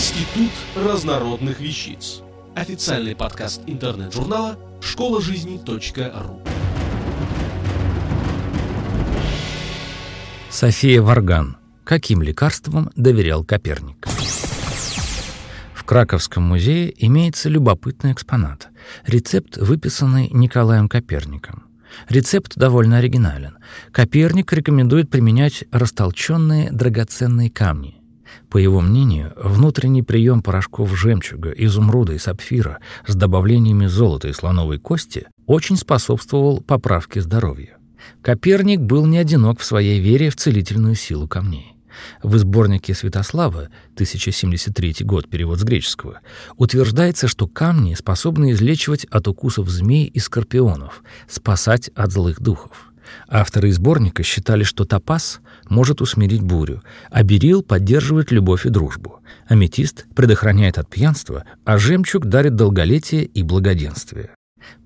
Институт разнородных вещиц. Официальный подкаст интернет-журнала школа жизни.ру. София Варган. Каким лекарствам доверял Коперник? В Краковском музее имеется любопытный экспонат – рецепт, выписанный Николаем Коперником. Рецепт довольно оригинален. Коперник рекомендует применять растолченные драгоценные камни. По его мнению, внутренний прием порошков жемчуга, изумруда и сапфира с добавлениями золота и слоновой кости очень способствовал поправке здоровья. Коперник был не одинок в своей вере в целительную силу камней. В сборнике Святослава, 1073 год, перевод с греческого, утверждается, что камни способны излечивать от укусов змей и скорпионов, спасать от злых духов. Авторы сборника считали, что топаз может усмирить бурю, а берил поддерживает любовь и дружбу, аметист предохраняет от пьянства, а жемчуг дарит долголетие и благоденствие.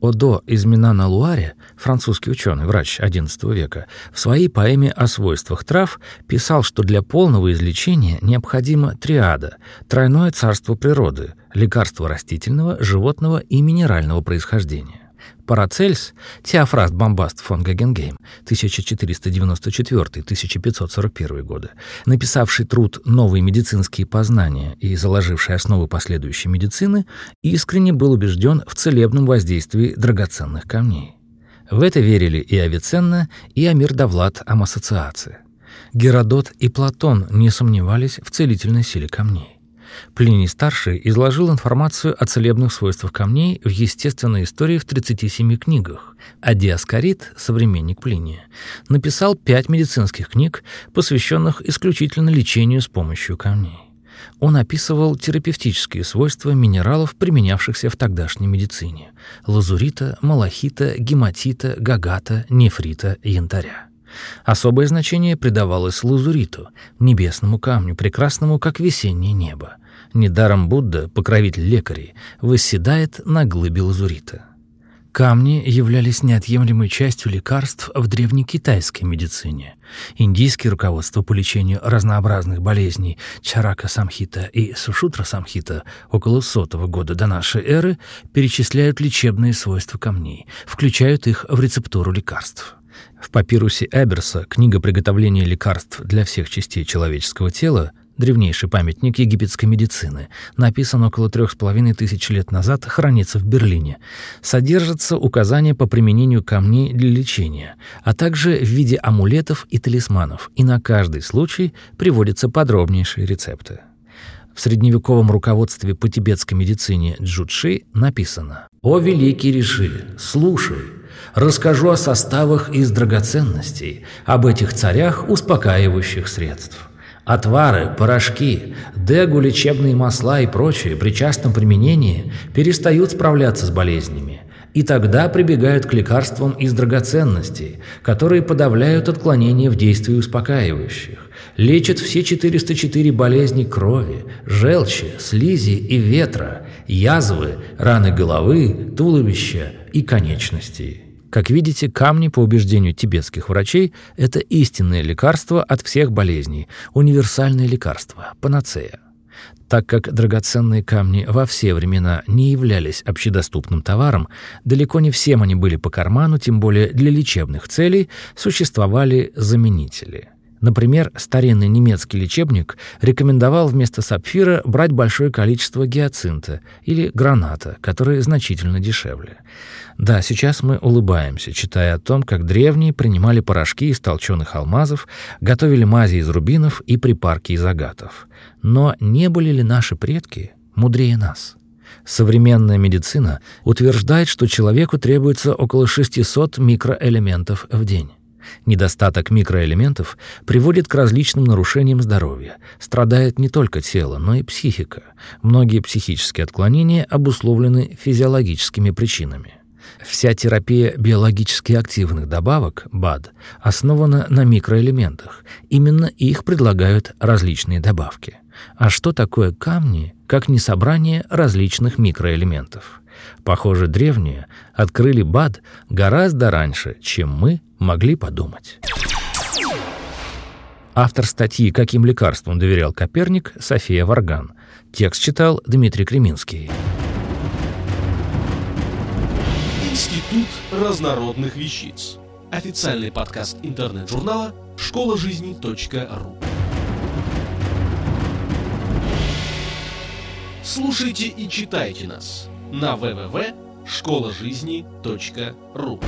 Одо из Минана Луаре, французский ученый, врач XI века, в своей поэме о свойствах трав писал, что для полного излечения необходима триада – тройное царство природы, лекарство растительного, животного и минерального происхождения. Парацельс, Теофраст Бомбаст фон Гагенгейм, 1494-1541 годы, написавший труд «Новые медицинские познания» и заложивший основы последующей медицины, искренне был убежден в целебном воздействии драгоценных камней. В это верили и Авиценна, и Амир Давлат Амассоциация. Геродот и Платон не сомневались в целительной силе камней. Плиний-старший изложил информацию о целебных свойствах камней в естественной истории в 37 книгах, а Диаскорид, современник Плиния, написал пять медицинских книг, посвященных исключительно лечению с помощью камней. Он описывал терапевтические свойства минералов, применявшихся в тогдашней медицине – лазурита, малахита, гематита, гагата, нефрита, янтаря. Особое значение придавалось лазуриту, небесному камню, прекрасному, как весеннее небо. Недаром Будда, покровитель лекарей, восседает на глыбе лазурита. Камни являлись неотъемлемой частью лекарств в древнекитайской медицине. Индийские руководства по лечению разнообразных болезней Чарака Самхита и Сушутра Самхита около сотого года до нашей эры перечисляют лечебные свойства камней, включают их в рецептуру лекарств. В папирусе Эберса «Книга приготовления лекарств для всех частей человеческого тела» древнейший памятник египетской медицины, написан около трех с половиной тысяч лет назад, хранится в Берлине. Содержатся указания по применению камней для лечения, а также в виде амулетов и талисманов, и на каждый случай приводятся подробнейшие рецепты. В средневековом руководстве по тибетской медицине Джудши написано «О великий Риши, слушай, расскажу о составах из драгоценностей, об этих царях успокаивающих средств». Отвары, порошки, дегу, лечебные масла и прочее при частом применении перестают справляться с болезнями, и тогда прибегают к лекарствам из драгоценностей, которые подавляют отклонения в действии успокаивающих, лечат все 404 болезни крови, желчи, слизи и ветра, язвы, раны головы, туловища и конечностей. Как видите, камни, по убеждению тибетских врачей, это истинное лекарство от всех болезней, универсальное лекарство, панацея. Так как драгоценные камни во все времена не являлись общедоступным товаром, далеко не всем они были по карману, тем более для лечебных целей существовали заменители – Например, старинный немецкий лечебник рекомендовал вместо сапфира брать большое количество гиацинта или граната, которые значительно дешевле. Да, сейчас мы улыбаемся, читая о том, как древние принимали порошки из толченых алмазов, готовили мази из рубинов и припарки из агатов. Но не были ли наши предки мудрее нас? Современная медицина утверждает, что человеку требуется около 600 микроэлементов в день. Недостаток микроэлементов приводит к различным нарушениям здоровья. Страдает не только тело, но и психика. Многие психические отклонения обусловлены физиологическими причинами. Вся терапия биологически активных добавок, БАД, основана на микроэлементах. Именно их предлагают различные добавки. А что такое камни, как не собрание различных микроэлементов? Похоже, древние открыли БАД гораздо раньше, чем мы могли подумать. Автор статьи «Каким лекарством доверял Коперник» София Варган. Текст читал Дмитрий Креминский. Институт разнородных вещиц. Официальный подкаст интернет-журнала школа жизни .ру. Слушайте и читайте нас на www.школажизни.ру.